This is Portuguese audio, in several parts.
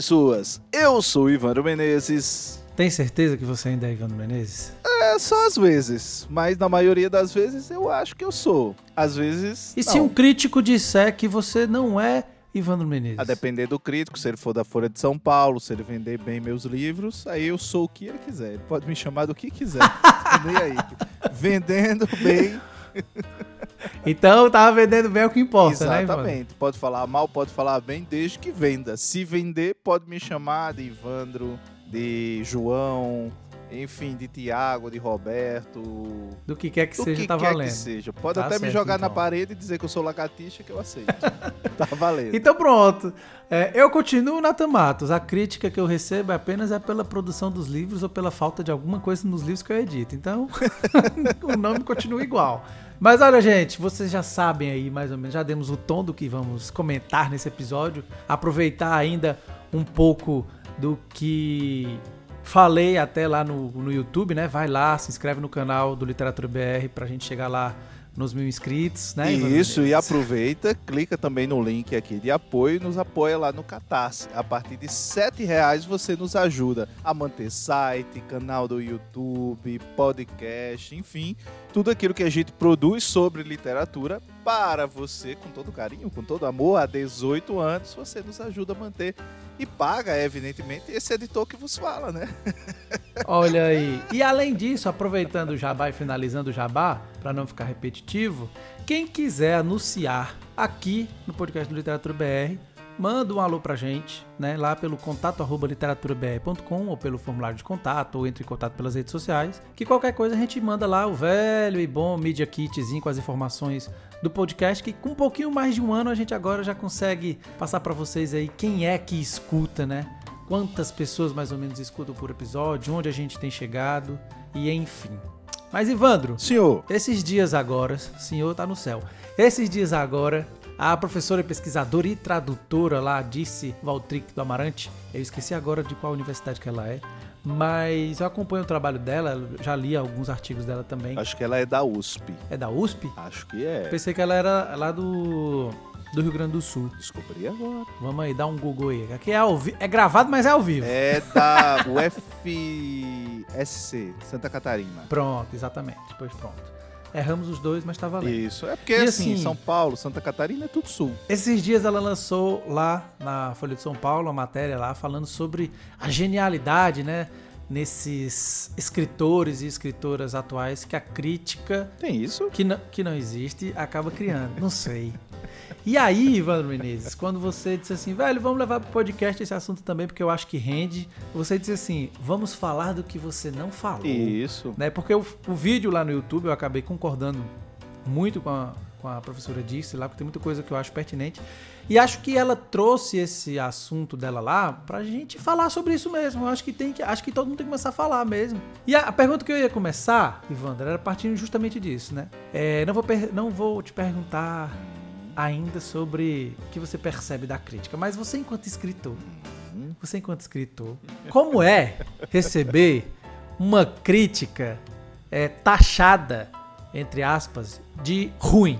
Pessoas! Eu sou Ivandro Menezes. Tem certeza que você ainda é Ivandro Menezes? É só às vezes, mas na maioria das vezes eu acho que eu sou. Às vezes. E não. se um crítico disser que você não é Ivandro Menezes? A depender do crítico, se ele for da Folha de São Paulo, se ele vender bem meus livros, aí eu sou o que ele quiser. Ele pode me chamar do que quiser. Nem aí. Vendendo bem. Então tava vendendo bem é o que importa, né, Ivandro? Exatamente. Pode falar mal, pode falar bem, desde que venda. Se vender, pode me chamar de Ivandro, de João, enfim, de Tiago, de Roberto. Do que quer que do seja, que tá quer valendo. que seja. Pode Tá até me certo, jogar na então. parede e dizer que eu sou lagartixa que eu aceito. tá valendo. Então pronto. É, eu continuo na Tamatos. A crítica que eu recebo apenas é pela produção dos livros ou pela falta de alguma coisa nos livros que eu edito. Então, o nome continua igual. Mas olha, gente, vocês já sabem aí, mais ou menos, já demos o tom do que vamos comentar nesse episódio. Aproveitar ainda um pouco do que falei até lá no, no YouTube, né? Vai lá, se inscreve no canal do Literatura BR pra gente chegar lá nos mil inscritos, né? Isso, e Menezes? aproveita, clica também no link aqui de apoio e nos apoia lá no Catarse. A partir de 7 reais você nos ajuda a manter site, canal do YouTube, podcast, enfim, tudo aquilo que a gente produz sobre literatura para você, com todo carinho, com todo amor, há 18 anos, você nos ajuda a manter e paga, evidentemente, esse editor que vos fala, né? Olha aí. E além disso, aproveitando o jabá e finalizando o jabá, para não ficar repetitivo, quem quiser anunciar aqui no podcast do Literatura BR, manda um alô pra gente, né? Lá pelo contato arroba literaturabr.com ou pelo formulário de contato, ou entre em contato pelas redes sociais. Que qualquer coisa a gente manda lá o velho e bom Media Kitzinho com as informações do podcast, que com um pouquinho mais de um ano a gente agora já consegue passar pra vocês aí quem é que escuta, né? quantas pessoas mais ou menos escutam por episódio, onde a gente tem chegado e enfim. Mas Ivandro, Senhor, esses dias agora, senhor tá no céu. Esses dias agora, a professora pesquisadora e tradutora lá disse Valtric do Amarante, eu esqueci agora de qual universidade que ela é, mas eu acompanho o trabalho dela, já li alguns artigos dela também. acho que ela é da USP. É da USP? Acho que é. Pensei que ela era lá do do Rio Grande do Sul. Descobri agora. Vamos aí, dá um Google aí. Aqui é, ao vi- é gravado, mas é ao vivo. É da UFSC, Santa Catarina. Pronto, exatamente. Pois pronto. Erramos os dois, mas tá valendo. Isso, é porque assim, assim- São Paulo, Santa Catarina é tudo sul. Esses dias ela lançou lá na Folha de São Paulo uma matéria lá falando sobre a genialidade, né? Nesses escritores e escritoras atuais que a crítica, Tem isso? que não, que não existe, acaba criando. Não sei. E aí, Ivandro Menezes, quando você disse assim, velho, vamos levar pro podcast esse assunto também, porque eu acho que rende. Você disse assim, vamos falar do que você não falou. Isso. né? Porque o, o vídeo lá no YouTube eu acabei concordando muito com a, com a professora disse lá, porque tem muita coisa que eu acho pertinente. E acho que ela trouxe esse assunto dela lá pra gente falar sobre isso mesmo. Eu acho que tem que, acho que todo mundo tem que começar a falar mesmo. E a, a pergunta que eu ia começar, Ivandro, era partindo justamente disso, né? É, não, vou não vou te perguntar ainda sobre o que você percebe da crítica, mas você enquanto escritor, você enquanto escritor, como é receber uma crítica é, taxada, entre aspas, de ruim?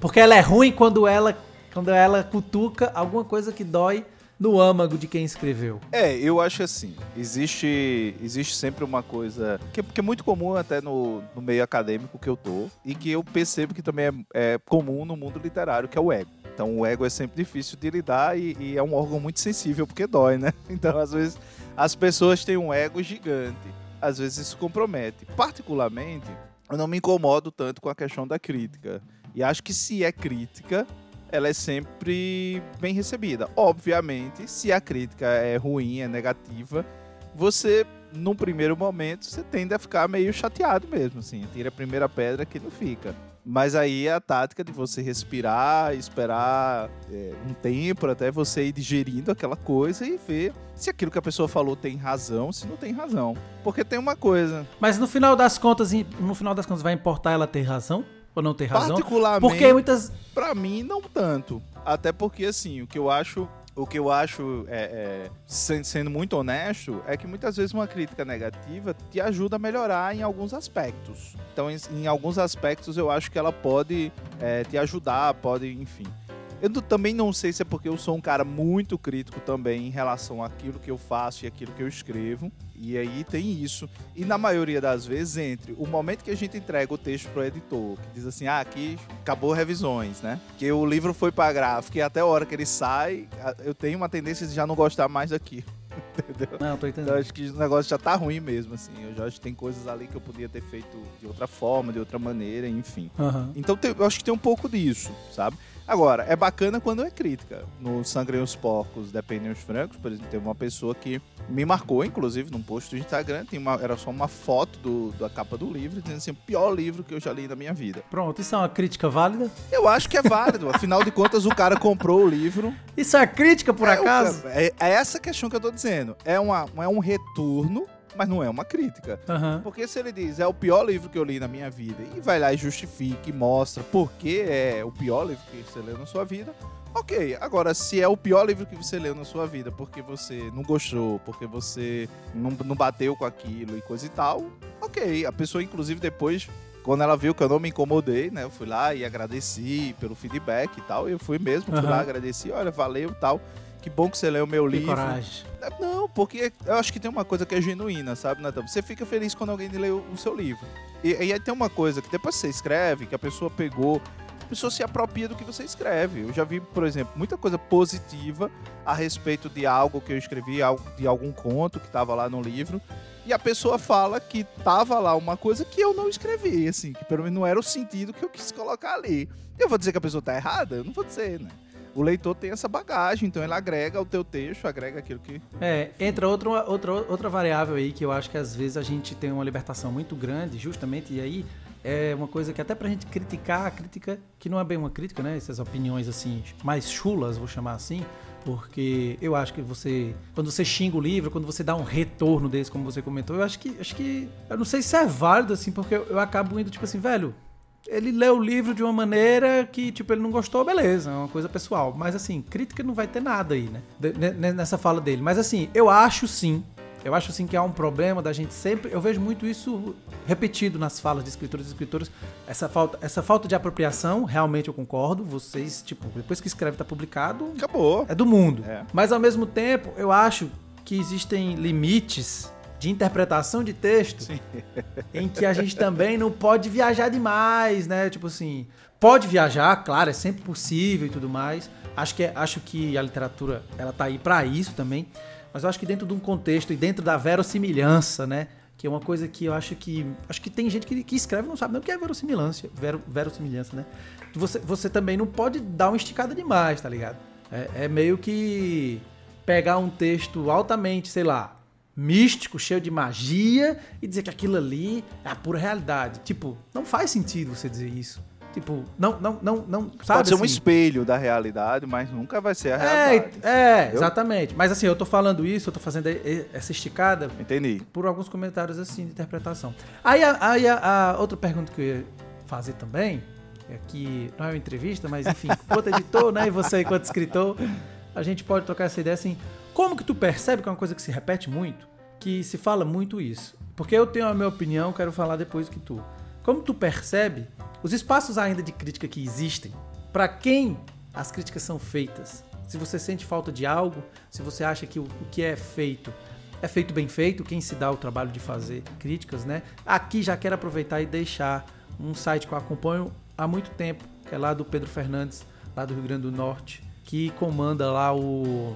Porque ela é ruim quando ela, quando ela cutuca alguma coisa que dói no âmago de quem escreveu. É, eu acho assim, existe, existe sempre uma coisa que, que é muito comum até no, no meio acadêmico que eu tô, e que eu percebo que também é, é comum no mundo literário, que é o ego. Então o ego é sempre difícil de lidar e, e é um órgão muito sensível porque dói, né? Então às vezes as pessoas têm um ego gigante, às vezes isso compromete. Particularmente, eu não me incomodo tanto com a questão da crítica. E acho que se é crítica, ela é sempre bem recebida. Obviamente, se a crítica é ruim, é negativa, você, num primeiro momento, você tende a ficar meio chateado mesmo, assim. Tira a primeira pedra que não fica. Mas aí é a tática de você respirar, esperar é, um tempo até você ir digerindo aquela coisa e ver se aquilo que a pessoa falou tem razão, se não tem razão. Porque tem uma coisa. Mas no final das contas, no final das contas, vai importar ela ter razão? Ou não ter razão? Particularmente, Porque muitas. Pra mim, não tanto. Até porque, assim, o que eu acho o que eu acho, é, é, sendo muito honesto, é que muitas vezes uma crítica negativa te ajuda a melhorar em alguns aspectos. Então, em, em alguns aspectos, eu acho que ela pode é, te ajudar, pode, enfim. Eu também não sei se é porque eu sou um cara muito crítico também em relação àquilo que eu faço e aquilo que eu escrevo. E aí tem isso. E na maioria das vezes, entre o momento que a gente entrega o texto pro editor, que diz assim, ah, aqui acabou revisões, né? Que o livro foi pra gráfica e até a hora que ele sai, eu tenho uma tendência de já não gostar mais daquilo. Entendeu? Não, tô entendendo. Então acho que o negócio já tá ruim mesmo, assim. Eu já acho que tem coisas ali que eu podia ter feito de outra forma, de outra maneira, enfim. Uhum. Então eu acho que tem um pouco disso, sabe? Agora, é bacana quando é crítica. No Sangrem os Porcos, Dependem os Francos, por exemplo, teve uma pessoa que me marcou, inclusive, num post do Instagram, tem uma, era só uma foto do, da capa do livro, dizendo assim, o pior livro que eu já li na minha vida. Pronto, isso é uma crítica válida? Eu acho que é válido, afinal de contas o cara comprou o livro. Isso é crítica, por é, acaso? É, é, essa questão que eu tô dizendo. É, uma, é um retorno mas não é uma crítica. Uhum. Porque se ele diz é o pior livro que eu li na minha vida e vai lá e justifica e mostra por que é o pior livro que você leu na sua vida, ok. Agora, se é o pior livro que você leu na sua vida porque você não gostou, porque você não, não bateu com aquilo e coisa e tal, ok. A pessoa, inclusive, depois quando ela viu que eu não me incomodei, né? Eu fui lá e agradeci pelo feedback e tal. Eu fui mesmo, fui uhum. lá, agradeci, olha, valeu e tal. Que bom que você leu o meu que livro. Coragem. Não, porque eu acho que tem uma coisa que é genuína, sabe, Natan? Você fica feliz quando alguém lê o seu livro. E, e aí tem uma coisa que depois você escreve, que a pessoa pegou, a pessoa se apropria do que você escreve. Eu já vi, por exemplo, muita coisa positiva a respeito de algo que eu escrevi, de algum conto que estava lá no livro. E a pessoa fala que tava lá uma coisa que eu não escrevi, assim, que pelo menos não era o sentido que eu quis colocar ali. Eu vou dizer que a pessoa tá errada? Eu não vou dizer, né? O leitor tem essa bagagem, então ele agrega o teu texto, agrega aquilo que. É, entra outra, outra, outra variável aí que eu acho que às vezes a gente tem uma libertação muito grande, justamente, e aí é uma coisa que até pra gente criticar, a crítica, que não é bem uma crítica, né? Essas opiniões assim, mais chulas, vou chamar assim, porque eu acho que você, quando você xinga o livro, quando você dá um retorno desse, como você comentou, eu acho que, acho que, eu não sei se é válido assim, porque eu, eu acabo indo tipo assim, velho, ele leu o livro de uma maneira que, tipo, ele não gostou, beleza, é uma coisa pessoal. Mas, assim, crítica não vai ter nada aí, né? Nessa fala dele. Mas, assim, eu acho sim, eu acho sim que há um problema da gente sempre. Eu vejo muito isso repetido nas falas de escritores e escritoras. Essa falta, essa falta de apropriação, realmente eu concordo. Vocês, tipo, depois que escreve tá publicado. Acabou. É do mundo. É. Mas ao mesmo tempo, eu acho que existem limites de interpretação de texto Sim. em que a gente também não pode viajar demais, né? Tipo assim, pode viajar, claro, é sempre possível e tudo mais. Acho que, é, acho que a literatura ela tá aí para isso também, mas eu acho que dentro de um contexto e dentro da verossimilhança, né? Que é uma coisa que eu acho que. Acho que tem gente que, que escreve e não sabe nem o que é verossimilhança, ver, verossimilhança, né? Você, você também não pode dar uma esticada demais, tá ligado? É, é meio que pegar um texto altamente, sei lá, místico, cheio de magia, e dizer que aquilo ali é a pura realidade. Tipo, não faz sentido você dizer isso. Tipo, não, não, não, não, sabe? Pode ser assim? um espelho da realidade, mas nunca vai ser a é, realidade. É, exatamente. Mas assim, eu tô falando isso, eu tô fazendo essa esticada. Entendi. Por alguns comentários assim de interpretação. Aí, aí a, a outra pergunta que eu ia fazer também, é que não é uma entrevista, mas enfim, enquanto editor, né, e você enquanto escritor, a gente pode tocar essa ideia assim, como que tu percebe que é uma coisa que se repete muito? Que se fala muito isso. Porque eu tenho a minha opinião, quero falar depois que tu. Como tu percebe os espaços ainda de crítica que existem? Para quem as críticas são feitas? Se você sente falta de algo, se você acha que o, que é feito é feito bem feito, quem se dá o trabalho de fazer críticas, né? Aqui já quero aproveitar e deixar um site que eu acompanho há muito tempo, que é lá do Pedro Fernandes, lá do Rio Grande do Norte, que comanda lá o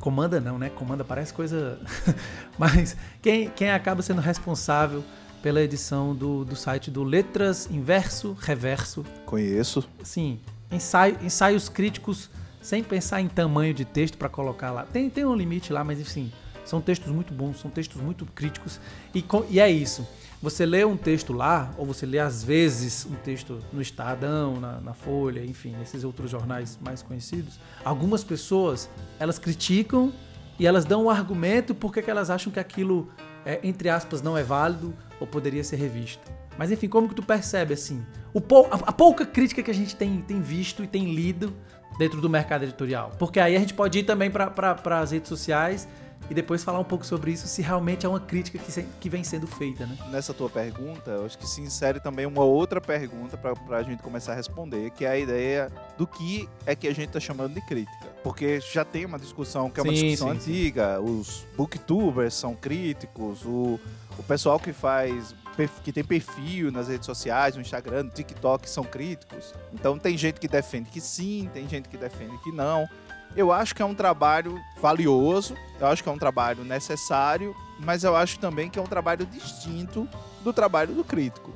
Comanda não, né? Comanda parece coisa. Mas quem, quem acaba sendo responsável pela edição do, do site do Letras Inverso Reverso. Conheço. Sim. Ensaio, ensaios críticos sem pensar em tamanho de texto para colocar lá. Tem, tem um limite lá, mas enfim. São textos muito bons, são textos muito críticos. E, e é isso. Você lê um texto lá, ou você lê às vezes um texto no Estadão, na, na Folha, enfim, nesses outros jornais mais conhecidos. Algumas pessoas, elas criticam e elas dão um argumento porque que elas acham que aquilo, é, entre aspas, não é válido ou poderia ser revisto. Mas enfim, como que tu percebe assim? Pou, a, a, pouca crítica que a gente tem, tem visto e tem lido dentro do mercado editorial. Porque aí a gente pode ir também para as redes sociais e depois falar um pouco sobre isso, se realmente é uma crítica que, se, que vem sendo feita, né? Nessa tua pergunta, eu acho que se insere também uma outra pergunta para a gente começar a responder, que é a ideia do que é que a gente está chamando de crítica. Porque já tem uma discussão que é uma sim, discussão sim, antiga, sim. os booktubers são críticos, o, o pessoal que faz que tem perfil nas redes sociais, no Instagram, no TikTok, são críticos. Então tem gente que defende que sim, tem gente que defende que não. Eu acho que é um trabalho valioso, eu acho que é um trabalho necessário, mas eu acho também que é um trabalho distinto do trabalho do crítico.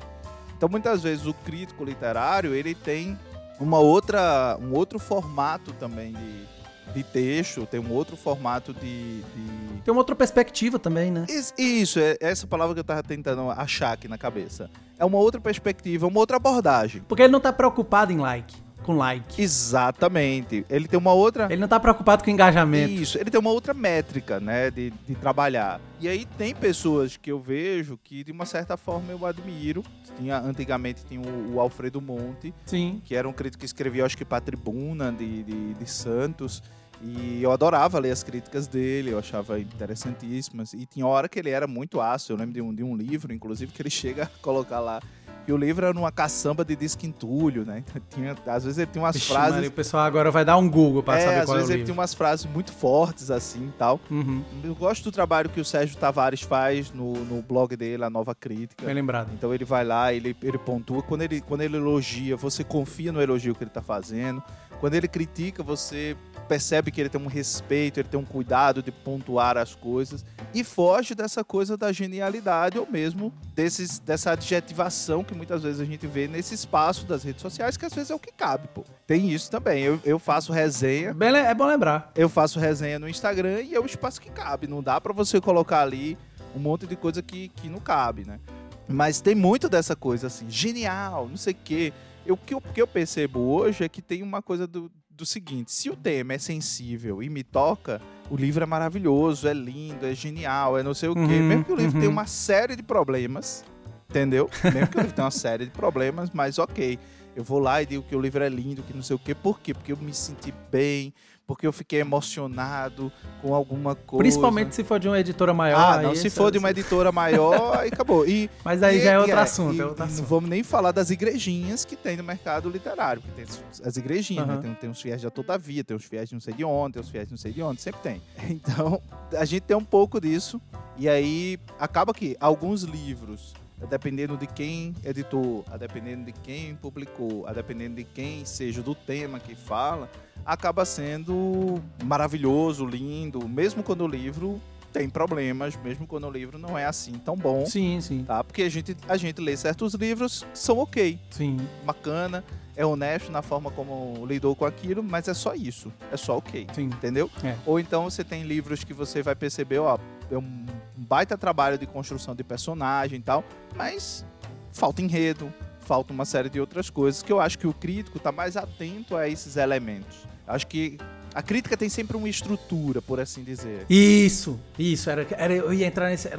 Então muitas vezes o crítico literário ele tem uma outra, um outro formato também de, de texto, tem um outro formato de, de... Tem uma outra perspectiva também, né? Isso, é essa palavra que eu tava tentando achar aqui na cabeça. É uma outra perspectiva, uma outra abordagem. Porque ele não tá preocupado em like com like. Exatamente. Ele tem uma outra. Ele não tá preocupado com engajamento. Isso, ele tem uma outra métrica, né, de, de trabalhar. E aí tem pessoas que eu vejo que, de uma certa forma, eu admiro. Tinha, antigamente tinha o, o Alfredo Monte, Sim. que era um crítico que escrevia, acho que, para a Tribuna de, de, de Santos. E eu adorava ler as críticas dele, eu achava interessantíssimas. E tinha hora que ele era muito ácido. Eu lembro de um, de um livro, inclusive, que ele chega a colocar lá e o livro era numa caçamba de disquentulho, né? Tinha, às vezes ele tinha umas Vixe, frases. Mano, o pessoal agora vai dar um Google para é, saber qual é o livro. Às vezes ele tinha umas frases muito fortes, assim e tal. Uhum. Eu gosto do trabalho que o Sérgio Tavares faz no, no blog dele, A Nova Crítica. Bem lembrado. Então ele vai lá, ele, ele pontua. Quando ele, quando ele elogia, você confia no elogio que ele está fazendo. Quando ele critica, você percebe que ele tem um respeito, ele tem um cuidado de pontuar as coisas e foge dessa coisa da genialidade ou mesmo desses, dessa adjetivação que muitas vezes a gente vê nesse espaço das redes sociais, que às vezes é o que cabe, pô. Tem isso também. Eu, eu faço resenha. Bem, é bom lembrar. Eu faço resenha no Instagram e é o espaço que cabe. Não dá para você colocar ali um monte de coisa que, que não cabe, né? Mas tem muito dessa coisa assim, genial, não sei o quê. Eu, o, que eu, o que eu percebo hoje é que tem uma coisa do, do seguinte: se o tema é sensível e me toca, o livro é maravilhoso, é lindo, é genial, é não sei o quê. Uhum, Mesmo que o livro uhum. tenha uma série de problemas, entendeu? Mesmo que o livro tenha uma série de problemas, mas ok. Eu vou lá e digo que o livro é lindo, que não sei o quê. Por quê? Porque eu me senti bem, porque eu fiquei emocionado com alguma coisa. Principalmente se for de uma editora maior. Ah, não, se for de uma editora maior, aí acabou. E, Mas aí e, já é outro é, assunto, e, é outro assunto. Não vamos nem falar das igrejinhas que tem no mercado literário. Porque tem as igrejinhas, uhum. né? tem, tem os fiéis de Todavia, tem os fiéis de não sei de onde, tem os fiéis de não sei de onde, sempre tem. Então, a gente tem um pouco disso. E aí, acaba que alguns livros dependendo de quem editou, a dependendo de quem publicou, a dependendo de quem seja do tema que fala, acaba sendo maravilhoso, lindo, mesmo quando o livro tem problemas, mesmo quando o livro não é assim tão bom. Sim, sim. Tá? Porque a gente, a gente lê certos livros que são ok. Sim. Bacana, é honesto na forma como lidou com aquilo, mas é só isso. É só ok. Sim. Entendeu? É. Ou então você tem livros que você vai perceber, ó, é um baita trabalho de construção de personagem e tal, mas falta enredo, falta uma série de outras coisas que eu acho que o crítico está mais atento a esses elementos. Acho que a crítica tem sempre uma estrutura, por assim dizer. Isso, isso. Era, era, eu ia entrar nesse,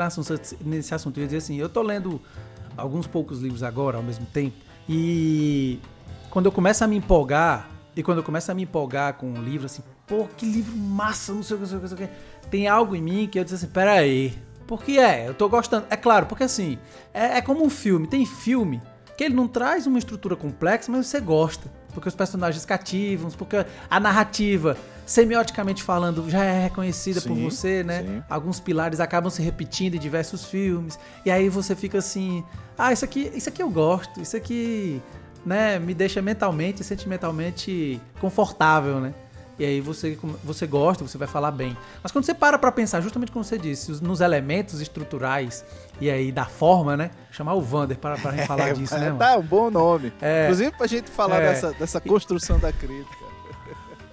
nesse assunto. Eu ia dizer assim, eu tô lendo alguns poucos livros agora, ao mesmo tempo, e quando eu começo a me empolgar, e quando eu começo a me empolgar com um livro, assim, pô, que livro massa, não sei o que, não sei o que, tem algo em mim que eu disse assim, peraí, porque é, eu tô gostando. É claro, porque assim, é, é como um filme. Tem filme que ele não traz uma estrutura complexa, mas você gosta porque os personagens cativam, porque a narrativa, semioticamente falando, já é reconhecida sim, por você, né? Sim. Alguns pilares acabam se repetindo em diversos filmes, e aí você fica assim, ah, isso aqui, isso aqui eu gosto, isso aqui, né, me deixa mentalmente e sentimentalmente confortável, né? E aí você, você gosta, você vai falar bem. Mas quando você para pra pensar, justamente como você disse, nos elementos estruturais e aí da forma, né? Chamar o Vander para, para falar é, disso, né? Mano? Tá, um bom nome. É, Inclusive pra gente falar é, dessa, dessa construção da crítica.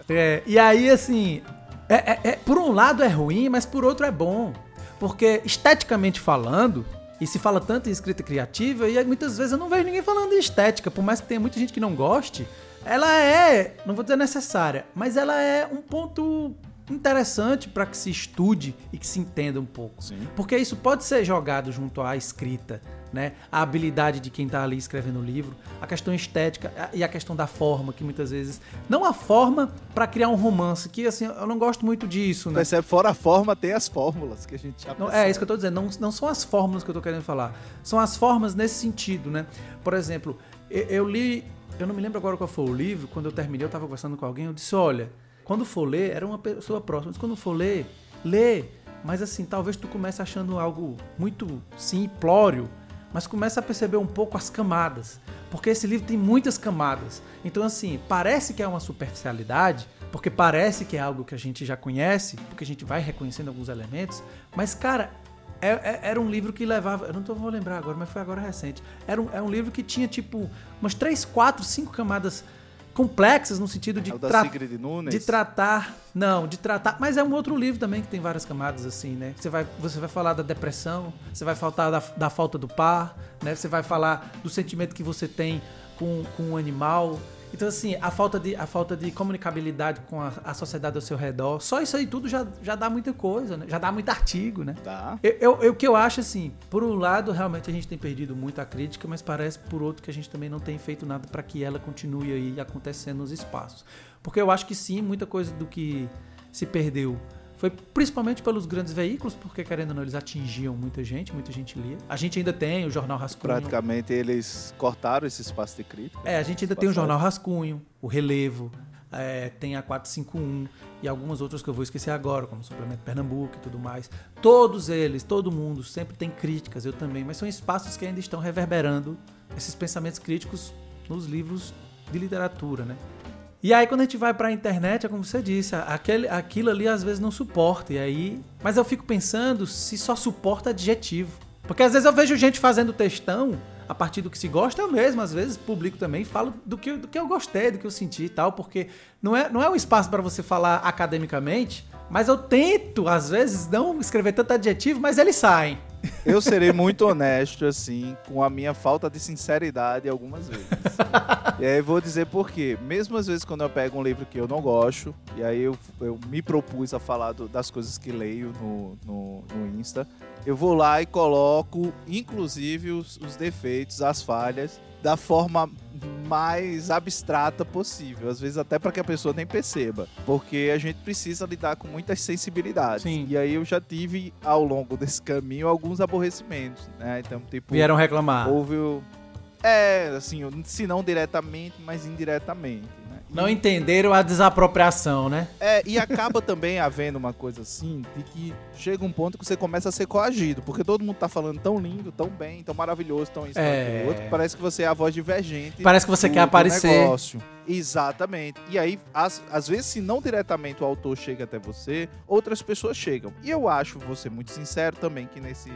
É, e aí, assim, É, é- é- por um lado é ruim, mas por outro é bom. Porque esteticamente falando, e se fala tanto em escrita criativa, e muitas vezes eu não vejo ninguém falando de estética, por mais que tenha muita gente que não goste, ela é, não vou dizer necessária, mas ela é um ponto interessante para que se estude e que se entenda um pouco. Sim. Porque isso pode ser jogado junto à escrita, né? A habilidade de quem tá ali escrevendo o livro, a questão estética e a questão da forma, que muitas vezes. Não a forma para criar um romance, que assim, eu não gosto muito disso, né? Percebe? Fora a forma, tem as fórmulas que a gente já Não, percebe. é isso que eu tô dizendo, não, não são as fórmulas que eu tô querendo falar. São as formas nesse sentido, né? Por exemplo, eu, eu li, eu não me lembro agora qual foi o livro, quando eu terminei, eu tava conversando com alguém, eu disse, olha, quando for ler, era uma pessoa próxima, mas quando for ler, lê, mas assim, talvez tu comece achando algo muito simplório, mas começa a perceber um pouco as camadas, porque esse livro tem muitas camadas. Então assim, parece que é uma superficialidade, porque parece que é algo que a gente já conhece, porque a gente vai reconhecendo alguns elementos, mas cara, era um livro que levava. Eu não tô, vou lembrar agora, mas foi agora recente. Era um, é um livro que tinha, tipo, umas 3, 4, 5 camadas complexas no sentido de, É o da tra- Sigrid Nunes. de tratar. Não, de tratar. Mas é um outro livro também que tem várias camadas, assim, né? Você vai, você vai falar da depressão, você vai falar da, da falta do par, né? Você vai falar do sentimento que você tem com, com o animal. Então, assim, a falta de, a falta de comunicabilidade com a, a sociedade ao seu redor. Só isso aí tudo já, já dá muita coisa, né? Já dá muito artigo, né? Tá. Eu, eu- o que eu acho assim, por um lado, realmente a gente tem perdido muito a crítica, mas parece por outro que a gente também não tem feito nada para que ela continue aí acontecendo nos espaços. Porque eu acho que sim, muita coisa do que se perdeu foi principalmente pelos grandes veículos, porque querendo ou não, eles atingiam muita gente, muita gente lia. A gente ainda tem o Jornal Rascunho. Praticamente eles cortaram esse espaço de crítica. É, a gente ainda tem o. Jornal Rascunho, o Relevo, é, tem a 451 e algumas outras que eu vou esquecer agora, como o Suplemento Pernambuco e tudo mais. Todos eles, todo mundo, sempre tem críticas, eu também, mas são espaços que ainda estão reverberando esses pensamentos críticos nos livros de literatura, né? E aí quando a gente vai pra internet, é como você disse, aquele, aquilo ali às vezes não suporta. E aí, mas eu fico pensando se só suporta adjetivo. Porque às vezes eu vejo gente fazendo textão a partir do que se gosta, eu mesmo às vezes publico também, falo do que, do que eu gostei, do que eu senti e tal, porque não é, não é um espaço para você falar academicamente, mas eu tento às vezes não escrever tanto adjetivo, mas eles saem. Eu serei muito honesto, assim, com a minha falta de sinceridade algumas vezes. e aí vou dizer por quê. Mesmo às vezes quando eu pego um livro que eu não gosto, e aí eu, eu me propus a falar do- das coisas que leio no, no, no Insta, eu vou lá e coloco, inclusive, os, os defeitos, as falhas, da forma mais abstrata possível. Às vezes até para que a pessoa nem perceba. Porque a gente precisa lidar com muitas sensibilidades. Sim. E aí eu já tive, ao longo desse caminho, alguns aborrecimentos, né? Então, tipo... Vieram reclamar. Houve o... É, assim, se não diretamente, mas indiretamente, né? E- Não entenderam a desapropriação, né? é, e acaba também havendo uma coisa assim, de que chega um ponto que você começa a ser coagido, porque todo mundo tá falando tão lindo, tão bem, tão maravilhoso, tão isso, tão É. aquilo outro, parece que você é a voz divergente. Parece que você do- quer aparecer. negócio. Exatamente. E aí, às, às vezes, se não diretamente o autor chega até você, outras pessoas chegam. E eu acho, vou ser muito sincero também, que nesse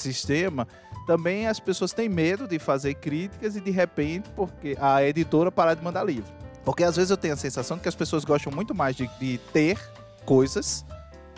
sistema, também as pessoas têm medo de fazer críticas e de repente, porque a editora parar de mandar livro. Porque às vezes eu tenho a sensação de que as pessoas gostam muito mais de, de ter coisas,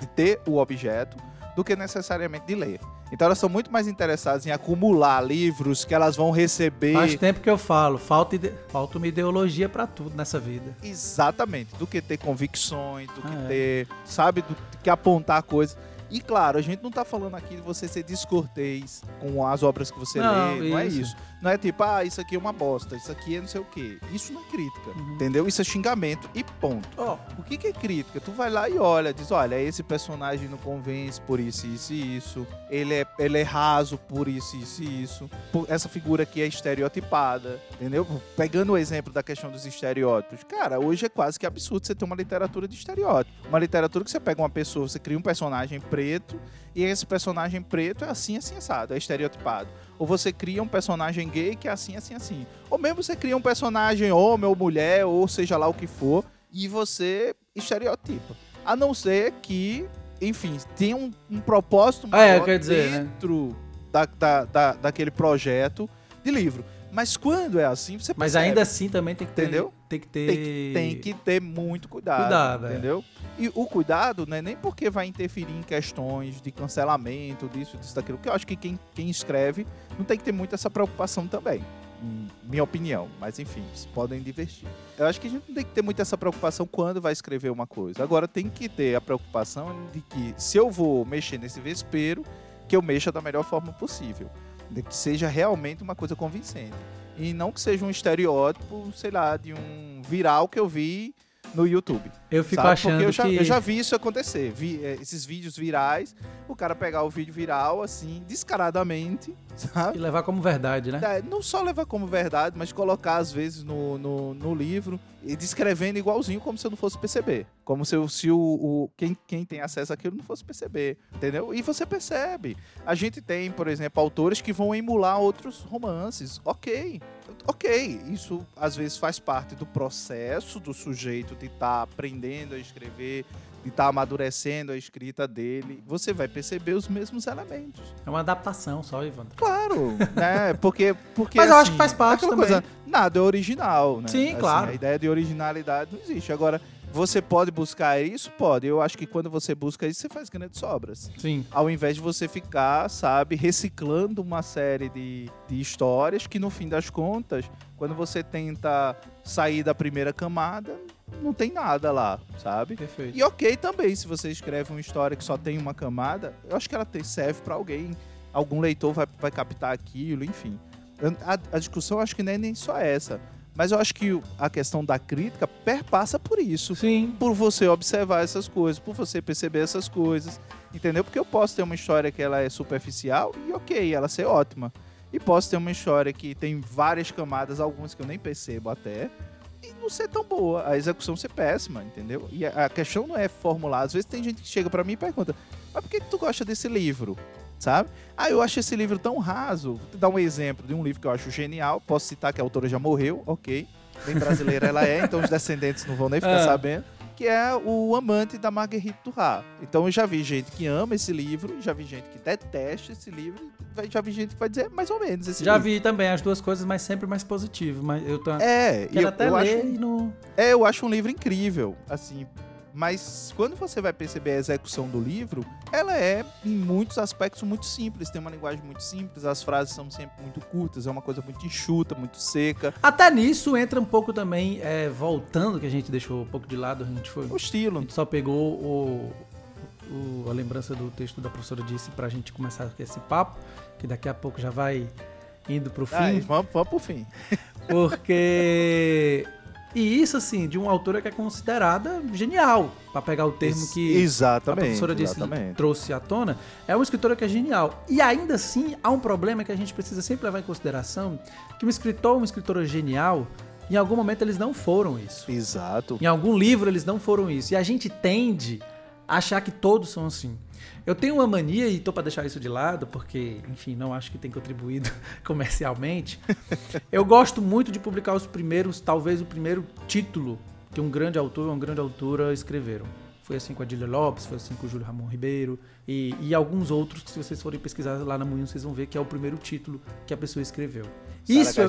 de ter o objeto, do que necessariamente de ler. Então elas são muito mais interessadas em acumular livros que elas vão receber. Faz tempo que eu falo, falta, ide- falta uma ideologia pra tudo nessa vida. Exatamente, do que ter convicções, do que Ah, é. ter, sabe, do que apontar coisas. E claro, a gente não tá falando aqui de você ser descortês com as obras que você Não, lê, não é isso. Não é tipo, ah, isso aqui é uma bosta, isso aqui é não sei o quê. Isso não é crítica, Uhum. entendeu? Isso é xingamento e ponto. Ó, O que, que é crítica? Tu vai lá e olha, diz, olha, esse personagem não convence por isso, isso e isso. Ele é, ele é raso por isso, isso e isso. Por- essa figura aqui é estereotipada, entendeu? Pegando o exemplo da questão dos estereótipos. Cara, hoje é quase que absurdo você ter uma literatura de estereótipo. Uma literatura que você pega uma pessoa, você cria um personagem preto e esse personagem preto é assim, assim, assado, é estereotipado. Ou você cria um personagem gay que é assim, assim, assim. Ou mesmo você cria um personagem homem ou mulher, ou seja lá o que for, e você estereotipa. A não ser que, enfim, tenha um, um propósito É, maior quer dizer, né? dentro da, da, da- daquele projeto de livro. Mas quando é assim, você mas percebe. ainda assim também tem que ter. Entendeu? Tem que ter. tem que, tem que ter muito cuidado, Cuidado, é. entendeu? E o cuidado não é nem porque vai interferir em questões de cancelamento, disso, disso, daquilo, que eu acho que quem, quem escreve não tem que ter muito essa preocupação também. Minha opinião, mas enfim, podem divertir. Eu acho que a gente não tem que ter muito essa preocupação quando vai escrever uma coisa. Agora tem que ter a preocupação de que se eu vou mexer nesse vespeiro, que eu mexa da melhor forma possível. De que seja realmente uma coisa convincente. E não que seja um estereótipo, sei lá, de um viral que eu vi no YouTube. Eu fico sabe? achando Porque eu já, que... eu já vi isso acontecer. Vi, eh, esses vídeos virais, o cara pegar o vídeo viral, assim, descaradamente, sabe? E levar como verdade, né? É, não só levar como verdade, mas colocar às vezes no, no, no livro e descrevendo igualzinho como se eu não fosse perceber. Como se, eu, se o, o- quem, quem tem acesso àquilo não fosse perceber. Entendeu? E você percebe. A gente tem, por exemplo, autores que vão emular outros romances. Ok. Ok. Isso às vezes faz parte do processo do sujeito de estar aprendendo a escrever, de estar amadurecendo a escrita dele. Você vai perceber os mesmos elementos. É uma adaptação só, Ivandro. Claro, né? Porque, porque Mas eu acho assim, que faz parte também. Coisa, nada é original, né? Sim, claro. A ideia de originalidade não existe. Agora, você pode buscar isso? Pode. Eu acho que quando você busca isso, você faz grandes obras. Sim. Ao invés de você ficar, sabe, reciclando uma série de, de histórias que, no fim das contas, quando você tenta sair da primeira camada, não tem nada lá, sabe? Perfeito. E ok também, se você escreve uma história que só tem uma camada, eu acho que ela serve pra alguém. Algum leitor vai, vai captar aquilo, enfim. A, a discussão eu acho que não é nem só essa. Mas eu acho que a questão da crítica perpassa por isso. Sim. Por você observar essas coisas, por você perceber essas coisas. Entendeu? Porque eu posso ter uma história que ela é superficial e ok, ela ser ótima. E posso ter uma história que tem várias camadas, algumas que eu nem percebo até, e não ser tão boa. A execução ser péssima, entendeu? E a, a questão não é formular. Às vezes tem gente que chega pra mim e pergunta: Mas por que, que tu gosta desse livro? Sabe? Ah, eu acho esse livro tão raso. Vou te dar um exemplo de um livro que eu acho genial. Posso citar que a autora já morreu, ok. Bem brasileira ela é, então os descendentes não vão nem ficar Ah. sabendo. Que é o Amante da Marguerite Duras. Então eu já vi gente que ama esse livro, já vi gente que detesta esse livro, já vi gente que vai dizer mais ou menos esse Já livro. vi também as duas coisas, mas sempre mais positivo. Mas eu tô... É, eu, até eu ler acho, e não... é, eu acho um livro incrível, assim. Mas quando você vai perceber a execução do livro, ela é, em muitos aspectos, muito simples. Tem uma linguagem muito simples, as frases são sempre muito curtas, é uma coisa muito enxuta, muito seca. Até nisso entra um pouco também, é, voltando, que a gente deixou um pouco de lado, a gente foi... O A estilo. gente só pegou o, o- a lembrança do texto da professora disse pra gente começar esse papo, que daqui a pouco já vai indo pro fim. Ah, vamos, vamos pro fim. Porque. E isso, assim, de uma autora que é considerada genial, pra pegar o termo que a exatamente, professora disse, exatamente. trouxe à tona, é uma escritora que é genial. E ainda assim, há um problema que a gente precisa sempre levar em consideração, que um escritor ou uma escritora genial, em algum momento eles não foram isso. Exato. Em algum livro eles não foram isso. E a gente tende a achar que todos são assim. Eu tenho uma mania, e tô para deixar isso de lado, porque, enfim, não acho que tem contribuído comercialmente. Eu gosto muito de publicar os primeiros, talvez o primeiro título que um grande autor ou uma grande autora escreveram. Foi assim com a Dília Lopes, foi assim com o Júlio Ramon Ribeiro e, e alguns outros que se vocês forem pesquisar lá na Moinho, vocês vão ver que é o primeiro título que a pessoa escreveu. Isso,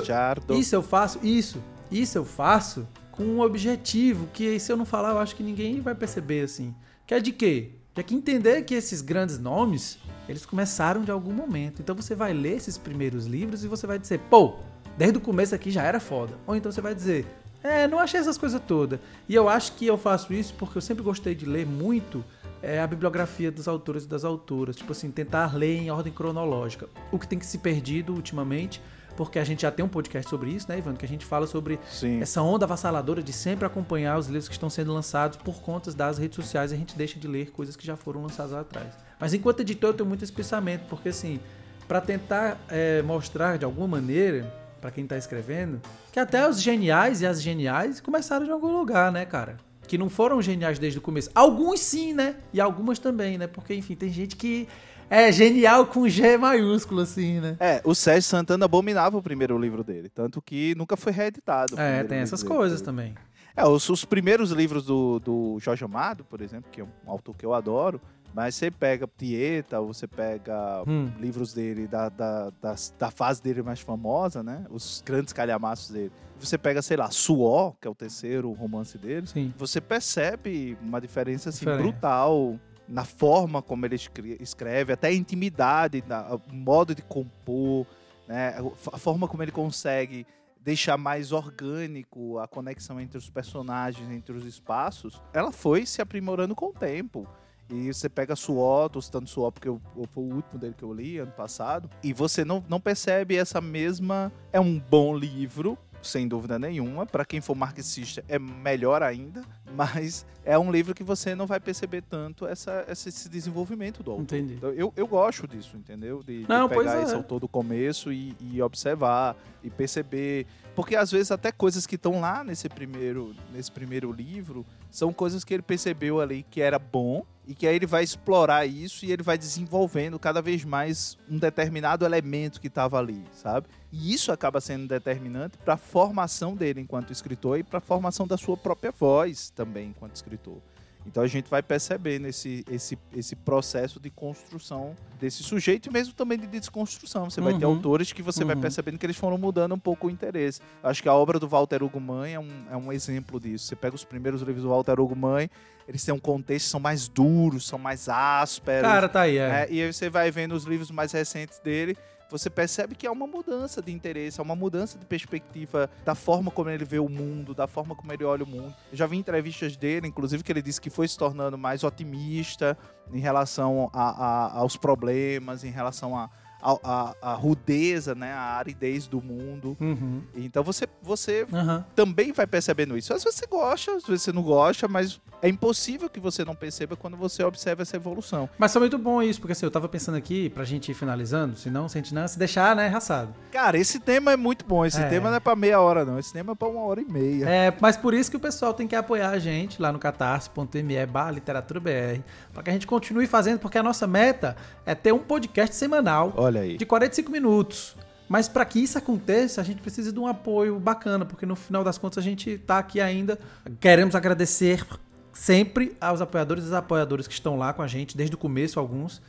isso eu faço, isso, isso eu faço com um objetivo que se eu não falar, eu acho que ninguém vai perceber assim. Que é de quê? De que entender que esses grandes nomes, eles começaram de algum momento. Então você vai ler esses primeiros livros e você vai dizer, pô, desde o começo aqui já era foda. Ou então você vai dizer, é, não achei essas coisas todas. E eu acho que eu faço isso porque eu sempre gostei de ler muito é, a bibliografia dos autores e das autoras. Tipo assim, tentar ler em ordem cronológica. O que tem que se perdido ultimamente, porque a gente já tem um podcast sobre isso, né, Ivan? Que a gente fala sobre Sim. essa onda avassaladora de sempre acompanhar os livros que estão sendo lançados por conta das redes sociais e a gente deixa de ler coisas que já foram lançadas lá atrás. Mas enquanto editor eu tenho muito esse pensamento, porque assim, para tentar é, mostrar de alguma maneira para quem tá escrevendo que até os geniais e as geniais começaram de algum lugar, né, cara? Que não foram geniais desde o começo. Alguns sim, né? E algumas também, né? Porque enfim, tem gente que é genial com G maiúsculo assim, né? É, o Sérgio Santana abominava o primeiro livro dele, tanto que nunca foi reeditado. É, tem essas dele. coisas também. É, os, os primeiros livros do, do Jorge Amado, por exemplo, que é um autor que eu adoro, Mas você pega Tieta, você pega Hum. livros dele da, da, das- da fase dele mais famosa, né? Os grandes calhamaços dele. Você pega, sei lá, Suor, que é o terceiro romance dele. Sim. Você percebe uma diferença assim, Diferença. brutal na forma como ele escre- escreve, até a intimidade, na- o modo de compor, né? a forma como ele consegue deixar mais orgânico a conexão entre os personagens, entre os espaços, ela foi se aprimorando com o tempo. E você pega Suor, tô citando Suor porque eu- foi o último dele que eu li ano passado, e você não, não percebe essa mesma. É um bom livro, sem dúvida nenhuma. Para quem for marxista, é melhor ainda, mas é um livro que você não vai perceber tanto essa, esse desenvolvimento do autor. Entendi. Então, eu, eu gosto disso, entendeu? De, de Não, pois pegar é. esse autor do começo e, e observar e perceber. Porque às vezes até coisas que estão lá nesse primeiro, nesse primeiro livro são coisas que ele percebeu ali que era bom e que aí ele vai explorar isso e ele vai desenvolvendo cada vez mais um determinado elemento que estava ali, sabe? E isso acaba sendo determinante para a formação dele enquanto escritor e para a formação da sua própria voz também enquanto escritor. Então a gente vai percebendo esse, esse, esse processo de construção desse sujeito e mesmo também de desconstrução. Você vai ter Uhum. autores que você vai Uhum. percebendo que eles foram mudando um pouco o interesse. Acho que a obra do Walter Hugo Mãe é um, é um exemplo disso. Você pega os primeiros livros do Walter Hugo Mãe, eles têm um contexto, são mais duros, são mais ásperos. Cara, tá aí, é. né? E aí você vai vendo os livros mais recentes dele, você percebe que há uma mudança de interesse, há uma mudança de perspectiva da forma como ele vê o mundo, da forma como ele olha o mundo. Eu já vi entrevistas dele, inclusive, que ele disse que foi se tornando mais otimista em relação a- a- aos problemas, em relação a, a, a- a rudeza, né, a aridez do mundo. Uhum. Então você, você Aham. também vai percebendo isso. Às vezes você gosta, às vezes você não gosta, mas é impossível que você não perceba quando você observa essa evolução. Mas foi muito bom isso, porque assim, eu tava pensando aqui, pra gente ir finalizando, senão, se a gente não se deixar, né, raçado. Cara, esse tema é muito bom. Esse É. tema não é pra meia hora, não. Esse tema é pra uma hora e meia. É, mas por isso que o pessoal tem que apoiar a gente lá no catarse.me barra literatura BR, pra que a gente continue fazendo, porque a nossa meta é ter um podcast semanal Olha aí. de 45 minutos. Mas para que isso aconteça, a gente precisa de um apoio bacana, porque no final das contas a gente tá aqui ainda. Queremos agradecer sempre aos apoiadores e apoiadoras que estão lá com a gente, desde o começo, alguns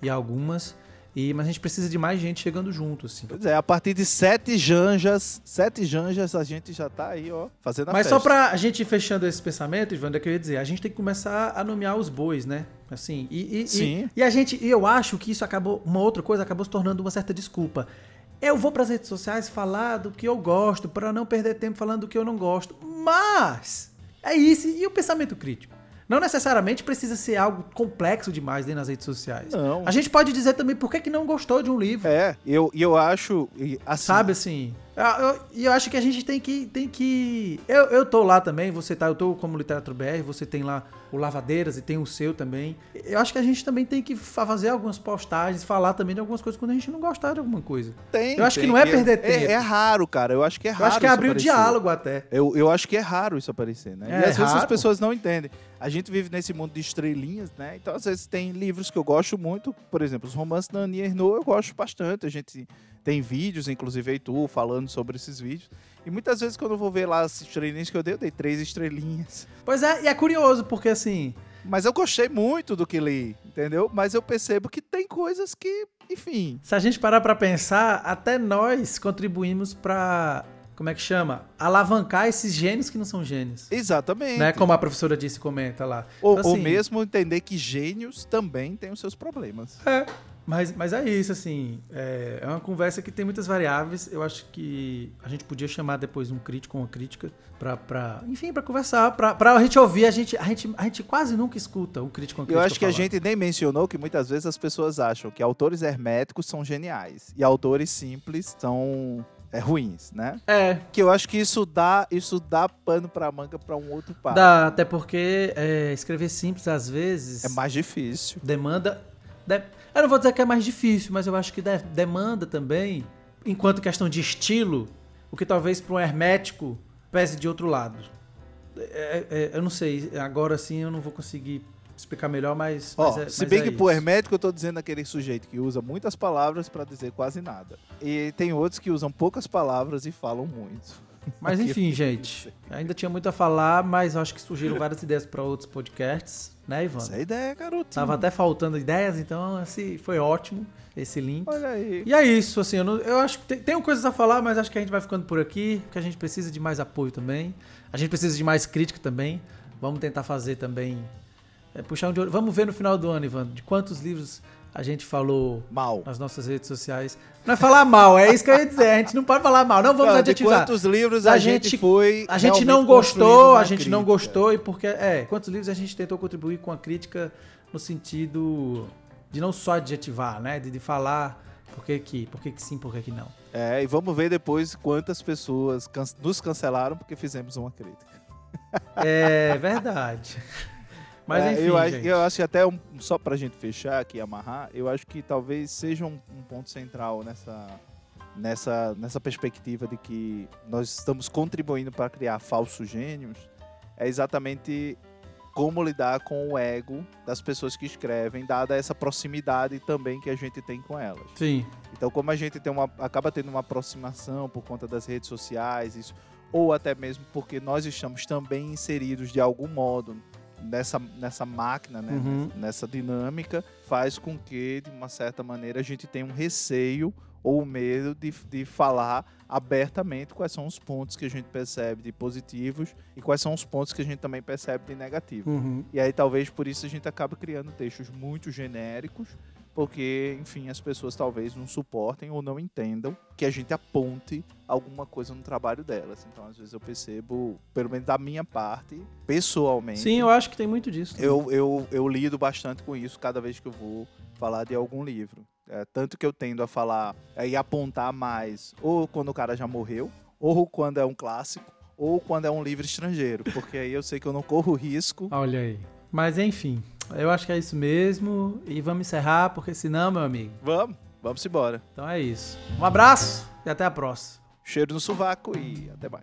e algumas. E, mas a gente precisa de mais gente chegando junto, assim. Pois é, a partir de sete janjas, sete janjas, a gente já tá aí, ó, fazendo a Mas festa. só pra gente ir fechando esse pensamento, Ivandro, é que eu ia dizer, a gente tem que começar a nomear os bois, né? Assim, e, e, Sim. e, e a gente, e eu acho que isso acabou, uma outra coisa acabou se tornando uma certa desculpa. Eu vou pras redes sociais falar do que eu gosto, pra não perder tempo falando do que eu não gosto. Mas, é isso, e o pensamento crítico? Não necessariamente precisa ser algo complexo demais dentro das redes sociais. Não. A gente pode dizer também por que, que não gostou de um livro. É, eu, eu acho, assim, Sabe assim? Eu- eu- E eu, acho que a gente tem que. Tem que eu, eu tô lá também, você tá. Eu tô como Literatura BR, você tem lá o Lavadeiras e tem o seu também. Eu acho que a gente também tem que fa- fazer algumas postagens, falar também de algumas coisas quando a gente não gostar de alguma coisa. tem. eu acho que tem, não é perder é, tempo. É, raro, cara. Eu acho que é raro. eu acho que é abrir o diálogo até. Eu, eu acho que é raro isso aparecer, né? É, e às vezes as raro. pessoas não entendem. A gente vive nesse mundo de estrelinhas, né? Então, às vezes, tem livros que eu gosto muito. Por exemplo, os romances da Annie Ernaux eu gosto bastante. A gente tem vídeos, inclusive aí tu, falando sobre esses vídeos. E muitas vezes, quando eu vou ver lá as estrelinhas que eu dei, eu dei três estrelinhas. Pois é, e é curioso, porque assim. Mas eu gostei muito do que li, entendeu? Mas eu percebo que tem coisas que, enfim... Se a gente parar pra pensar, até nós contribuímos pra. Como é que chama? Alavancar esses gênios que não são gênios. Exatamente. Né? Como a professora disse e comenta lá. Ou, Então, ou assim, mesmo entender que gênios também têm os seus problemas. É, mas, mas é isso, assim. É, é uma conversa que tem muitas variáveis. Eu acho que a gente podia chamar depois um crítico ou uma crítica pra, pra enfim, pra conversar, pra, pra a gente ouvir. A gente, a, gente, a gente quase nunca escuta um crítico ou uma Eu crítica acho que a falar. gente nem mencionou que muitas vezes as pessoas acham que autores herméticos são geniais e autores simples são é, ruins, né? É, Que eu acho que isso dá, isso dá pano pra manga pra um outro papo. dá, até porque é, escrever simples às vezes É mais difícil. demanda. de- eu não vou dizer que é mais difícil, mas eu acho que de- demanda também, enquanto questão de estilo, o que talvez para um hermético pese de outro lado. É- é- eu não sei, agora sim eu não vou conseguir explicar melhor, mas. Ó, mas é- se bem é que isso. hermético eu tô dizendo aquele sujeito que usa muitas palavras pra dizer quase nada. E tem outros que usam poucas palavras e falam muito. Mas enfim, gente, ainda tinha muito a falar, mas acho que surgiram várias ideias para outros podcasts, né, Ivan? Essa é a ideia, garoto. Tava até faltando ideias, então assim, foi ótimo esse link. Olha aí. E é isso, assim, eu, não- eu acho que tem, tenho coisas a falar, mas acho que a gente vai ficando por aqui, porque a gente precisa de mais apoio também. A gente precisa de mais crítica também. Vamos tentar fazer também. É, puxar um de olho. Vamos ver no final do ano, Ivan, de quantos livros a gente falou Mal. nas nossas redes sociais. Não é falar mal, é isso que eu ia dizer. A gente não pode falar mal, não vamos Não, de adjetivar. quantos livros A a, gente- gente, foi A gente não gostou, a gente não crítica. gostou e porque é, quantos livros a gente tentou contribuir com a crítica no sentido de não só adjetivar, né, de, de falar por que que, por que que sim, por que que não. É, e vamos ver depois quantas pessoas can- nos cancelaram porque fizemos uma crítica. É verdade. Mas É, enfim, eu, acho, gente. eu acho que até um- só pra gente fechar aqui e amarrar, eu acho que talvez seja um, um ponto central nessa, nessa, nessa perspectiva de que nós estamos contribuindo para criar falsos gênios, é exatamente como lidar com o ego das pessoas que escrevem, dada essa proximidade também que a gente tem com elas. Sim. Então, como a gente tem uma, acaba tendo uma aproximação por conta das redes sociais, isso, ou até mesmo porque nós estamos também inseridos de algum modo nessa, nessa máquina, né, Uhum. nessa dinâmica, faz com que, de uma certa maneira, a gente tenha um receio ou medo de, de falar abertamente quais são os pontos que a gente percebe de positivos e quais são os pontos que a gente também percebe de negativos. Uhum. E aí talvez por isso a gente acaba criando textos muito genéricos, porque, enfim, as pessoas talvez não suportem ou não entendam que a gente aponte alguma coisa no trabalho delas. Então, às vezes eu percebo, pelo menos da minha parte, pessoalmente, Sim, eu acho que tem muito disso. também. eu, eu, eu lido bastante com isso cada vez que eu vou falar de algum livro. É, tanto que eu tendo a falar é, e apontar mais, ou quando o cara já morreu, ou quando é um clássico, ou quando é um livro estrangeiro, porque aí eu sei que eu não corro risco Olha aí. Mas enfim, eu acho que é isso mesmo e vamos encerrar porque senão, meu amigo. Vamos, vamos embora. Então é isso. Um abraço e até a próxima. Cheiro no sovaco e até mais.